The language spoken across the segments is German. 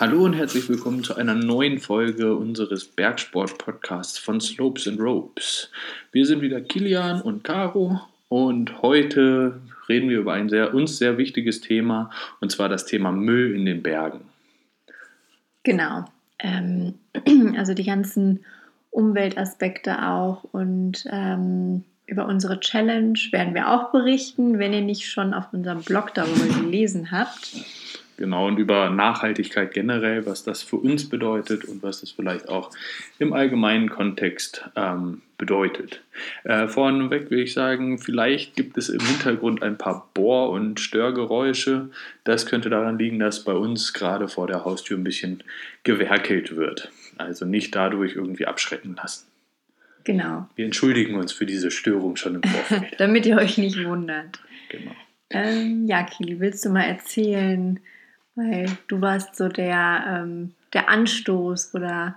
Hallo und herzlich willkommen zu einer neuen Folge unseres Bergsport-Podcasts von Slopes and Ropes. Wir sind wieder Kilian und Caro und heute reden wir über ein sehr, uns sehr wichtiges Thema und zwar das Thema Müll in den Bergen. Genau. Ähm, also die ganzen Umweltaspekte auch und ähm, über unsere Challenge werden wir auch berichten, wenn ihr nicht schon auf unserem Blog darüber gelesen habt. Genau, und über Nachhaltigkeit generell, was das für uns bedeutet und was das vielleicht auch im allgemeinen Kontext ähm, bedeutet. Äh, vorneweg will ich sagen, vielleicht gibt es im Hintergrund ein paar Bohr- und Störgeräusche. Das könnte daran liegen, dass bei uns gerade vor der Haustür ein bisschen gewerkelt wird. Also nicht dadurch irgendwie abschrecken lassen. Genau. Wir entschuldigen uns für diese Störung schon im Vorfeld. Damit ihr euch nicht wundert. Genau. Ähm, ja, Kili, willst du mal erzählen, weil du warst so der, ähm, der Anstoß oder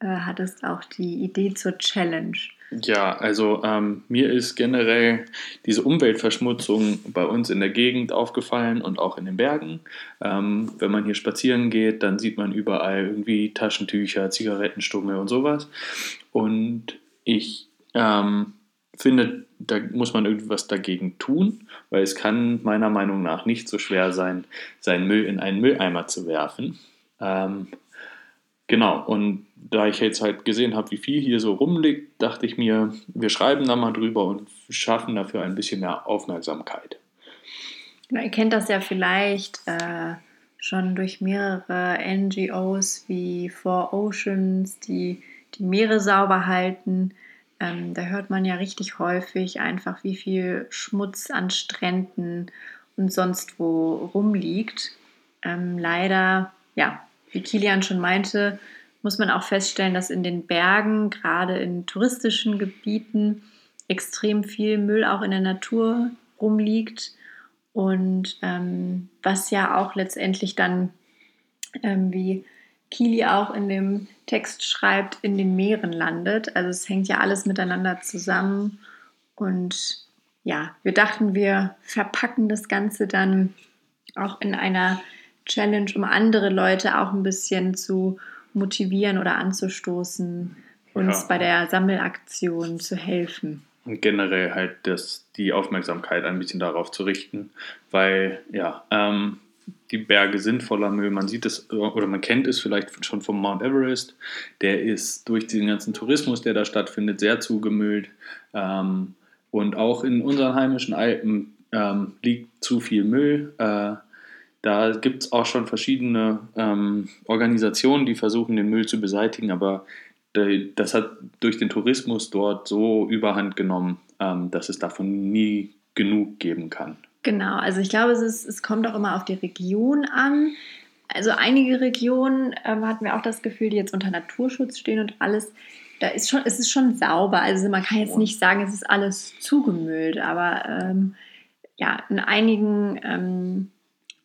äh, hattest auch die Idee zur Challenge. Ja, also ähm, mir ist generell diese Umweltverschmutzung bei uns in der Gegend aufgefallen und auch in den Bergen. Ähm, wenn man hier spazieren geht, dann sieht man überall irgendwie Taschentücher, Zigarettenstummel und sowas. Und ich ähm, finde, da muss man irgendwas dagegen tun, weil es kann meiner Meinung nach nicht so schwer sein, seinen Müll in einen Mülleimer zu werfen. Ähm, genau, und da ich jetzt halt gesehen habe, wie viel hier so rumliegt, dachte ich mir, wir schreiben da mal drüber und schaffen dafür ein bisschen mehr Aufmerksamkeit. Ihr kennt das ja vielleicht äh, schon durch mehrere NGOs wie Four Oceans, die die Meere sauber halten. Ähm, da hört man ja richtig häufig einfach, wie viel Schmutz an Stränden und sonst wo rumliegt. Ähm, leider, ja, wie Kilian schon meinte, muss man auch feststellen, dass in den Bergen, gerade in touristischen Gebieten, extrem viel Müll auch in der Natur rumliegt. Und ähm, was ja auch letztendlich dann, ähm, wie Kili auch in dem Text schreibt, in den Meeren landet. Also es hängt ja alles miteinander zusammen. Und ja, wir dachten, wir verpacken das Ganze dann auch in einer Challenge, um andere Leute auch ein bisschen zu motivieren oder anzustoßen, uns ja. bei der Sammelaktion zu helfen. Und generell halt das, die Aufmerksamkeit ein bisschen darauf zu richten, weil ja, ähm, die Berge sind voller Müll. Man sieht es oder man kennt es vielleicht schon vom Mount Everest. Der ist durch den ganzen Tourismus, der da stattfindet, sehr zugemüllt. Ähm, und auch in unseren heimischen Alpen ähm, liegt zu viel Müll. Äh, da gibt es auch schon verschiedene ähm, Organisationen, die versuchen, den Müll zu beseitigen, aber das hat durch den Tourismus dort so überhand genommen, ähm, dass es davon nie genug geben kann. Genau, also ich glaube, es, ist, es kommt auch immer auf die Region an. Also einige Regionen ähm, hatten wir auch das Gefühl, die jetzt unter Naturschutz stehen und alles, da ist schon, es ist schon sauber. Also man kann jetzt nicht sagen, es ist alles zugemüllt, aber ähm, ja, in einigen ähm,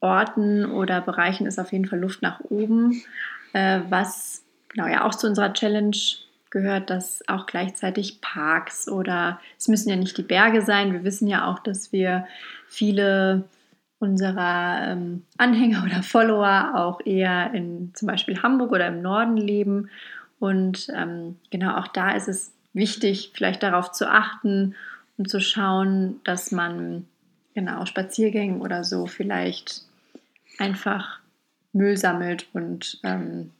Orten oder Bereichen ist auf jeden Fall Luft nach oben, äh, was genau ja auch zu unserer Challenge gehört, dass auch gleichzeitig Parks oder es müssen ja nicht die Berge sein. Wir wissen ja auch, dass wir viele unserer ähm, Anhänger oder Follower auch eher in zum Beispiel Hamburg oder im Norden leben. Und ähm, genau auch da ist es wichtig, vielleicht darauf zu achten und zu schauen, dass man genau Spaziergängen oder so vielleicht einfach Müll sammelt und ähm,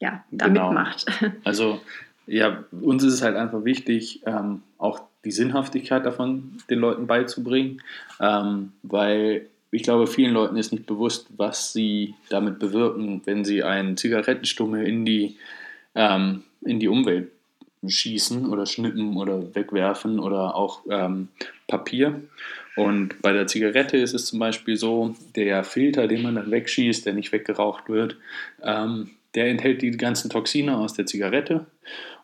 ja, damit genau. macht. Also ja, uns ist es halt einfach wichtig, ähm, auch die Sinnhaftigkeit davon den Leuten beizubringen, ähm, weil ich glaube, vielen Leuten ist nicht bewusst, was sie damit bewirken, wenn sie einen Zigarettenstummel in die, ähm, in die Umwelt schießen oder schnippen oder wegwerfen oder auch ähm, Papier. Und bei der Zigarette ist es zum Beispiel so, der Filter, den man dann wegschießt, der nicht weggeraucht wird, ähm, der enthält die ganzen Toxine aus der Zigarette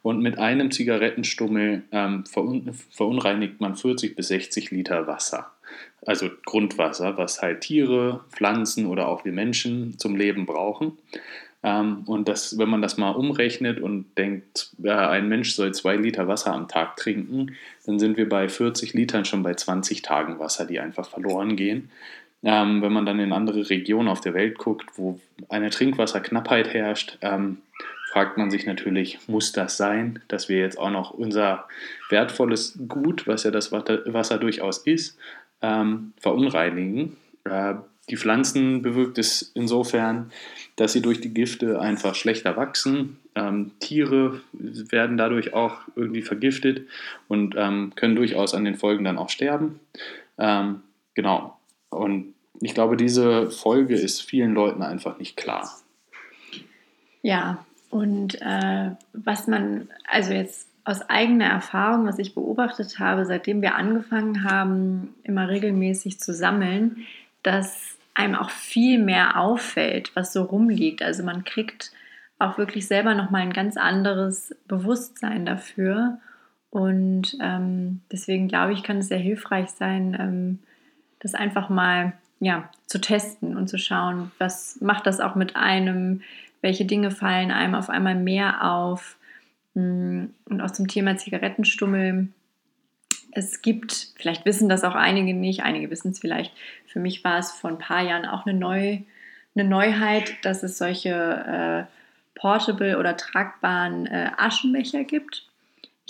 und mit einem Zigarettenstummel ähm, verun verunreinigt man 40 bis 60 Liter Wasser. Also Grundwasser, was halt Tiere, Pflanzen oder auch wir Menschen zum Leben brauchen. Ähm, und das, wenn man das mal umrechnet und denkt, äh, ein Mensch soll zwei Liter Wasser am Tag trinken, dann sind wir bei 40 Litern schon bei 20 Tagen Wasser, die einfach verloren gehen. Ähm, wenn man dann in andere Regionen auf der Welt guckt, wo eine Trinkwasserknappheit herrscht, ähm, fragt man sich natürlich, muss das sein, dass wir jetzt auch noch unser wertvolles Gut, was ja das Wasser durchaus ist, ähm, verunreinigen. Äh, die Pflanzen bewirkt es insofern, dass sie durch die Gifte einfach schlechter wachsen. Ähm, Tiere werden dadurch auch irgendwie vergiftet und ähm, können durchaus an den Folgen dann auch sterben. Ähm, genau. Und ich glaube, diese Folge ist vielen Leuten einfach nicht klar. Ja, und äh, was man, also jetzt aus eigener Erfahrung, was ich beobachtet habe, seitdem wir angefangen haben, immer regelmäßig zu sammeln, dass einem auch viel mehr auffällt, was so rumliegt. Also man kriegt auch wirklich selber nochmal ein ganz anderes Bewusstsein dafür. Und ähm, deswegen glaube ich, kann es sehr hilfreich sein, ähm, das einfach mal ja, zu testen und zu schauen, was macht das auch mit einem, welche Dinge fallen einem auf einmal mehr auf. Hm, und auch zum Thema Zigarettenstummel. Es gibt, vielleicht wissen das auch einige nicht, einige wissen es vielleicht. Für mich war es vor ein paar Jahren auch eine, Neu, eine Neuheit, dass es solche äh, portable oder tragbaren äh, Aschenbecher gibt.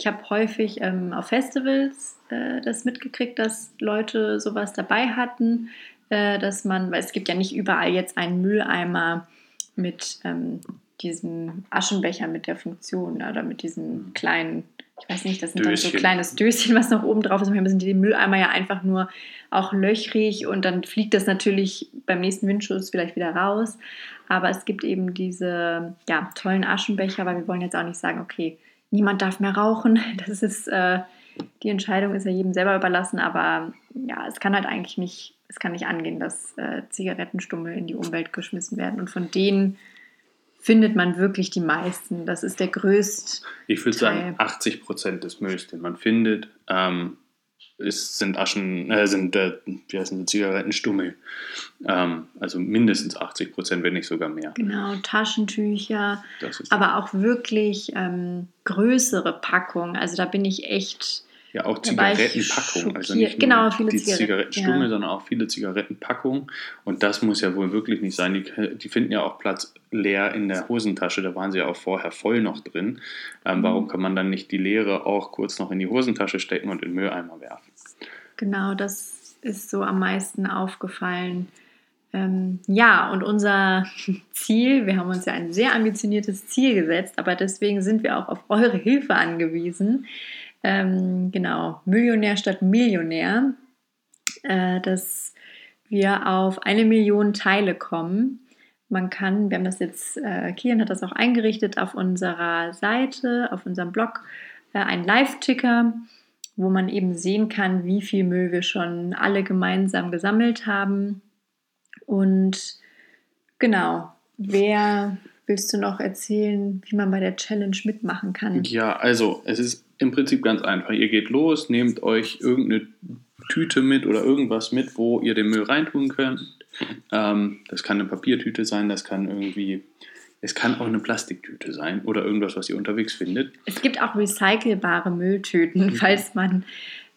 Ich habe häufig ähm, auf Festivals äh, das mitgekriegt, dass Leute sowas dabei hatten, äh, dass man, weil es gibt ja nicht überall jetzt einen Mülleimer mit ähm, diesem Aschenbecher mit der Funktion oder mit diesem kleinen, ich weiß nicht, das sind Döschen. dann so kleines Döschen, was noch oben drauf ist. Manchmal sind die Mülleimer ja einfach nur auch löchrig und dann fliegt das natürlich beim nächsten Windschuss vielleicht wieder raus. Aber es gibt eben diese ja, tollen Aschenbecher, weil wir wollen jetzt auch nicht sagen, okay, niemand darf mehr rauchen. Das ist, äh, die Entscheidung ist ja jedem selber überlassen, aber ja, es kann halt eigentlich nicht, es kann nicht angehen, dass äh, Zigarettenstummel in die Umwelt geschmissen werden. Und von denen findet man wirklich die meisten. Das ist der größte. Ich würde sagen, 80 Prozent des Mülls, den man findet, ähm, ist, sind Aschen, äh, sind, äh, wie heißen die, Zigarettenstummel. Ähm, also mindestens 80 Prozent, wenn nicht sogar mehr. Genau, Taschentücher, aber auch wirklich ähm, größere Packungen. Also da bin ich echt ja, auch Zigarettenpackungen. Also nicht nur genau, viele die Zigarettenstummel, ja. sondern auch viele Zigarettenpackungen. Und das muss ja wohl wirklich nicht sein. Die, die, finden ja auch Platz leer in der Hosentasche. Da waren sie ja auch vorher voll noch drin. Ähm, mhm. Warum kann man dann nicht die leere auch kurz noch in die Hosentasche stecken und in den Mülleimer werfen? Genau, das ist so am meisten aufgefallen. Ähm, ja, und unser Ziel, wir haben uns ja ein sehr ambitioniertes Ziel gesetzt, aber deswegen sind wir auch auf eure Hilfe angewiesen ähm, genau, Millionär statt Millionär, äh, dass wir auf eine Million Teile kommen. Man kann, wir haben das jetzt, äh, Kian hat das auch eingerichtet auf unserer Seite, auf unserem Blog, äh, ein Live-Ticker, wo man eben sehen kann, wie viel Müll wir schon alle gemeinsam gesammelt haben. Und genau, wer willst du noch erzählen, wie man bei der Challenge mitmachen kann? Ja, also es ist im Prinzip ganz einfach. Ihr geht los, nehmt euch irgendeine Tüte mit oder irgendwas mit, wo ihr den Müll reintun könnt. Ähm, das kann eine Papiertüte sein, das kann irgendwie, es kann auch eine Plastiktüte sein oder irgendwas, was ihr unterwegs findet. Es gibt auch recycelbare Mülltüten, mhm. falls man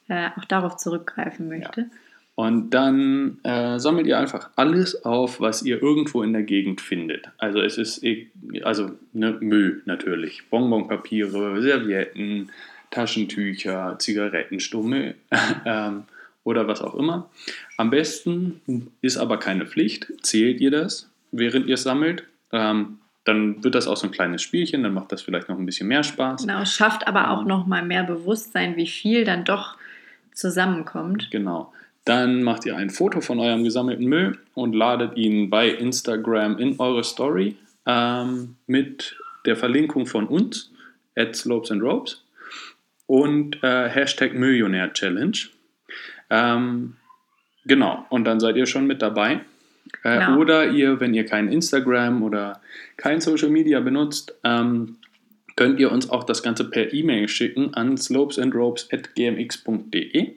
äh, auch darauf zurückgreifen möchte. Ja. Und dann äh, sammelt ihr einfach alles auf, was ihr irgendwo in der Gegend findet. Also es ist e, also ne, Müll natürlich, Bonbonpapiere, Servietten, Taschentücher, Zigarettenstummel ähm, oder was auch immer. Am besten ist aber keine Pflicht. Zählt ihr das, während ihr es sammelt? Ähm, dann wird das auch so ein kleines Spielchen, dann macht das vielleicht noch ein bisschen mehr Spaß. Genau, schafft aber auch ähm, noch mal mehr Bewusstsein, wie viel dann doch zusammenkommt. Genau. Dann macht ihr ein Foto von eurem gesammelten Müll und ladet ihn bei Instagram in eure Story ähm, mit der Verlinkung von uns, at Slopes and Ropes und äh, Hashtag Millionär Challenge. Ähm, genau, und dann seid ihr schon mit dabei. Äh, genau. Oder ihr, wenn ihr kein Instagram oder kein Social Media benutzt, ähm, könnt ihr uns auch das Ganze per E-Mail schicken an slopesandropes.gmx.de.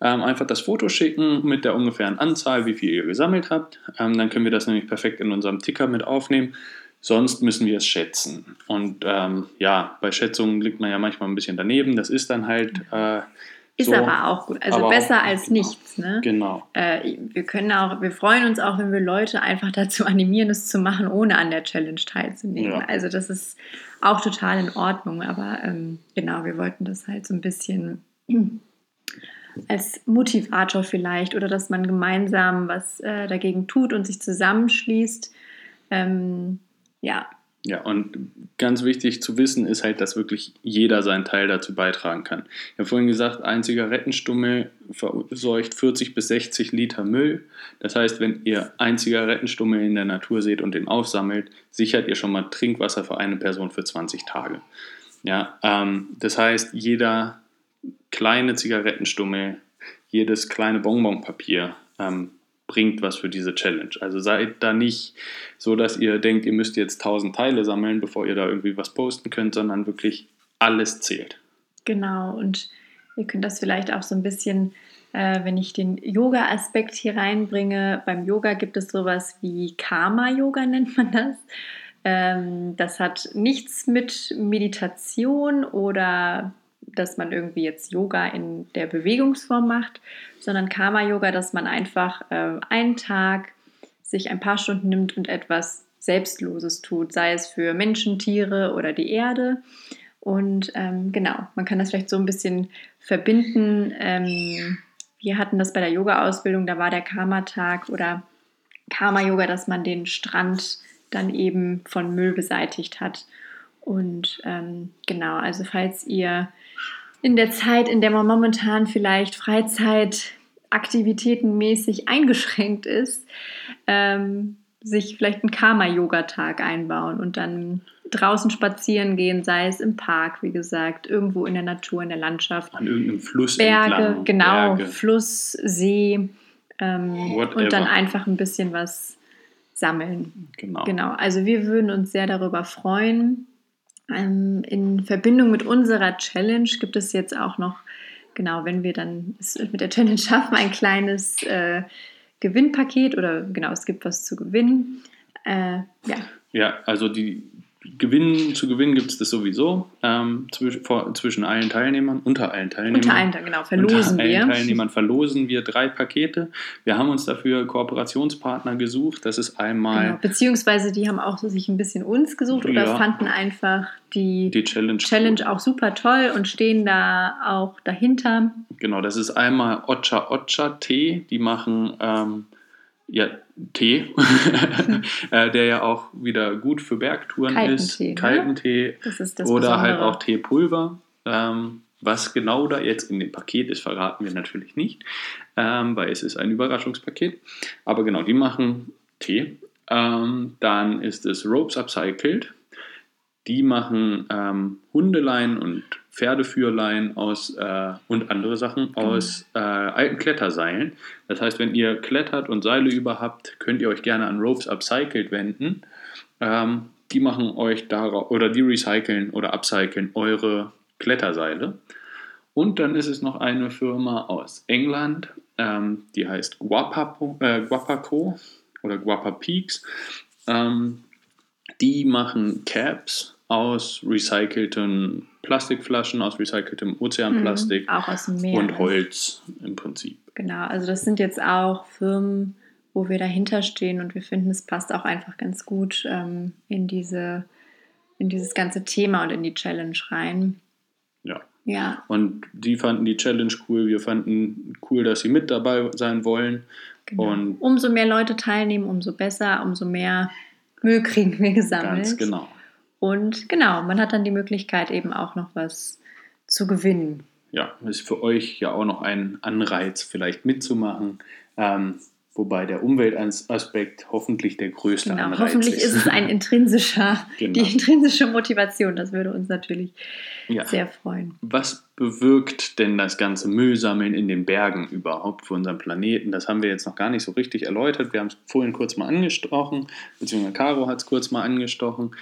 Ähm, einfach das Foto schicken mit der ungefähren Anzahl, wie viel ihr gesammelt habt. Ähm, dann können wir das nämlich perfekt in unserem Ticker mit aufnehmen. Sonst müssen wir es schätzen. Und ähm, ja, bei Schätzungen liegt man ja manchmal ein bisschen daneben. Das ist dann halt äh, Ist so, aber auch gut. Also besser auch, als genau. nichts. Ne? Genau. Äh, wir können auch, wir freuen uns auch, wenn wir Leute einfach dazu animieren, es zu machen, ohne an der Challenge teilzunehmen. Ja. Also das ist auch total in Ordnung. Aber ähm, genau, wir wollten das halt so ein bisschen als Motivator vielleicht oder dass man gemeinsam was äh, dagegen tut und sich zusammenschließt. Ähm, ja, ja, und ganz wichtig zu wissen ist halt, dass wirklich jeder seinen Teil dazu beitragen kann. Ich habe vorhin gesagt, ein Zigarettenstummel verseucht 40 bis 60 Liter Müll. Das heißt, wenn ihr ein Zigarettenstummel in der Natur seht und den aufsammelt, sichert ihr schon mal Trinkwasser für eine Person für 20 Tage. Ja, ähm, das heißt, jeder kleine Zigarettenstummel, jedes kleine Bonbonpapier ähm, bringt was für diese Challenge. Also seid da nicht so, dass ihr denkt, ihr müsst jetzt 1000 Teile sammeln, bevor ihr da irgendwie was posten könnt, sondern wirklich alles zählt. Genau, und ihr könnt das vielleicht auch so ein bisschen, äh, wenn ich den Yoga-Aspekt hier reinbringe, beim Yoga gibt es sowas wie Karma-Yoga, nennt man das. Ähm, das hat nichts mit Meditation oder dass man irgendwie jetzt Yoga in der Bewegungsform macht, sondern Karma-Yoga, dass man einfach äh, einen Tag sich ein paar Stunden nimmt und etwas Selbstloses tut, sei es für Menschen, Tiere oder die Erde. Und ähm, genau, man kann das vielleicht so ein bisschen verbinden. Ähm, wir hatten das bei der Yoga-Ausbildung, da war der Karma-Tag oder Karma-Yoga, dass man den Strand dann eben von Müll beseitigt hat. Und ähm, genau, also falls ihr in der Zeit, in der man momentan vielleicht Freizeitaktivitätenmäßig eingeschränkt ist, ähm, sich vielleicht einen Karma-Yoga-Tag einbauen und dann draußen spazieren gehen, sei es im Park, wie gesagt, irgendwo in der Natur, in der Landschaft. An irgendeinem Fluss Berge, entlang. genau, Berge. Fluss, See ähm, und dann einfach ein bisschen was sammeln. Genau. Genau, also wir würden uns sehr darüber freuen. Ähm, in Verbindung mit unserer Challenge gibt es jetzt auch noch, genau, wenn wir dann es mit der Challenge schaffen, ein kleines äh, Gewinnpaket oder genau, es gibt was zu gewinnen. Äh, ja. Ja, also die, Gewinnen zu gewinnen gibt es das sowieso ähm, zwischen, vor, zwischen allen Teilnehmern, unter allen Teilnehmern. Unter allen, genau, verlosen unter wir. allen Teilnehmern verlosen wir drei Pakete. Wir haben uns dafür Kooperationspartner gesucht. Das ist einmal. Genau, beziehungsweise die haben auch sich ein bisschen uns gesucht ja, oder fanden einfach die, die Challenge, Challenge auch super toll und stehen da auch dahinter. Genau, das ist einmal Ocha Ocha Tee. Die machen. Ähm, ja, Tee, äh, der ja auch wieder gut für Bergtouren Kalten ist. Tee, Kalten ne? Tee. Das ist das Oder halt Besondere. halt auch Teepulver. Ähm, was genau da jetzt in dem Paket ist, verraten wir natürlich nicht, ähm, weil es ist ein Überraschungspaket. Aber genau, die machen Tee. Ähm, dann ist es Ropes Upcycled. Die machen ähm, Hundeleien und Pferdeführlein aus äh, und andere Sachen genau. aus äh, alten Kletterseilen. Das heißt, wenn ihr klettert und Seile über habt, könnt ihr euch gerne an Ropes Upcycled wenden. Ähm, die machen euch darauf oder die recyceln oder upcyclen eure Kletterseile. Und dann ist es noch eine Firma aus England, ähm, die heißt Guapaco, äh, Guapaco oder Guapa Peaks. Ähm, die machen Caps aus recycelten Plastikflaschen, aus recyceltem Ozeanplastik mhm, auch aus dem Meer. und Holz im Prinzip. Genau, also das sind jetzt auch Firmen, wo wir dahinter stehen und wir finden, es passt auch einfach ganz gut ähm, in, diese, in dieses ganze Thema und in die Challenge rein. Ja. Ja. Und die fanden die Challenge cool, wir fanden cool, dass sie mit dabei sein wollen. Genau. Und umso mehr Leute teilnehmen, umso besser, umso mehr Müll kriegen wir gesammelt. Ganz genau. Und genau, man hat dann die Möglichkeit eben auch noch was zu gewinnen. Ja, ist für euch ja auch noch ein Anreiz, vielleicht mitzumachen. Ähm, wobei der Umweltaspekt hoffentlich der größte genau, Anreiz hoffentlich ist. Hoffentlich ist es ein intrinsischer, genau. die intrinsische Motivation. Das würde uns natürlich ja. sehr freuen. Was bewirkt denn das ganze Müllsammeln in den Bergen überhaupt für unseren Planeten? Das haben wir jetzt noch gar nicht so richtig erläutert. Wir haben es vorhin kurz mal angesprochen, beziehungsweise Caro hat es kurz mal angestochen.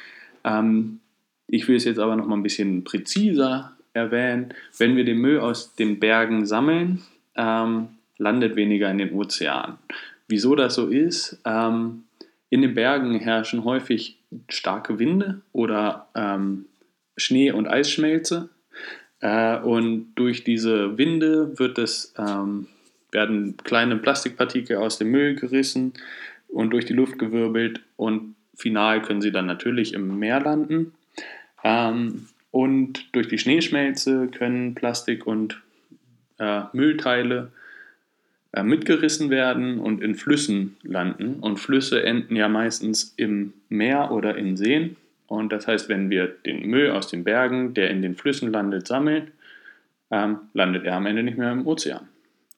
Ähm, ich will es jetzt aber noch mal ein bisschen präziser erwähnen. Wenn wir den Müll aus den Bergen sammeln, ähm, landet weniger in den Ozeanen. Wieso das so ist? Ähm, in den Bergen herrschen häufig starke Winde oder ähm, Schnee- und Eisschmelze. Äh, und durch diese Winde wird es, ähm, werden kleine Plastikpartikel aus dem Müll gerissen und durch die Luft gewirbelt und final können sie dann natürlich im Meer landen. Ähm, und durch die Schneeschmelze können Plastik und äh, Müllteile äh, mitgerissen werden und in Flüssen landen. Und Flüsse enden ja meistens im Meer oder in Seen. Und das heißt, wenn wir den Müll aus den Bergen, der in den Flüssen landet, sammeln, ähm, landet er am Ende nicht mehr im Ozean.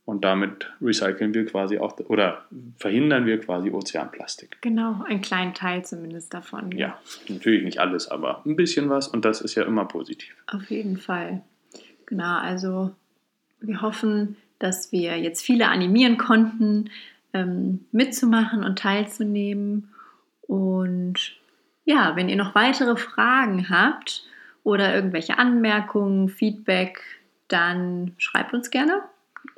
Und damit recyceln wir quasi auch oder verhindern wir quasi Ozeanplastik. Genau, einen kleinen Teil zumindest davon. Ja, natürlich nicht alles, aber ein bisschen was und das ist ja immer positiv. Auf jeden Fall. Genau, also wir hoffen, dass wir jetzt viele animieren konnten, ähm, mitzumachen und teilzunehmen. Und ja, wenn ihr noch weitere Fragen habt oder irgendwelche Anmerkungen, Feedback, dann schreibt uns gerne.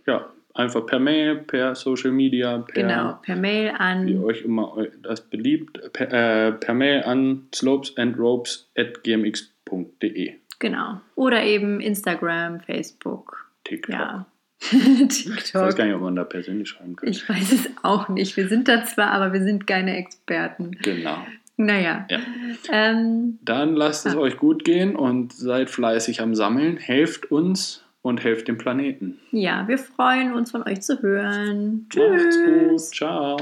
Ja, einfach per Mail, per Social Media, per, genau, per Mail an. Wie euch immer das beliebt, per, äh, per Mail an slopesandropes.gmx.de. Genau. Oder eben Instagram, Facebook. TikTok. Ja. TikTok. Ich weiß gar nicht, ob man da persönlich schreiben kann. Ich weiß es auch nicht. Wir sind da zwar, aber wir sind keine Experten. Genau. Naja. Ja. Ähm, Dann lasst es ah. euch gut gehen und seid fleißig am Sammeln. Helft uns und helft dem Planeten. ja, wir freuen uns von euch zu hören. Macht's gut. Tschüss. Ciao.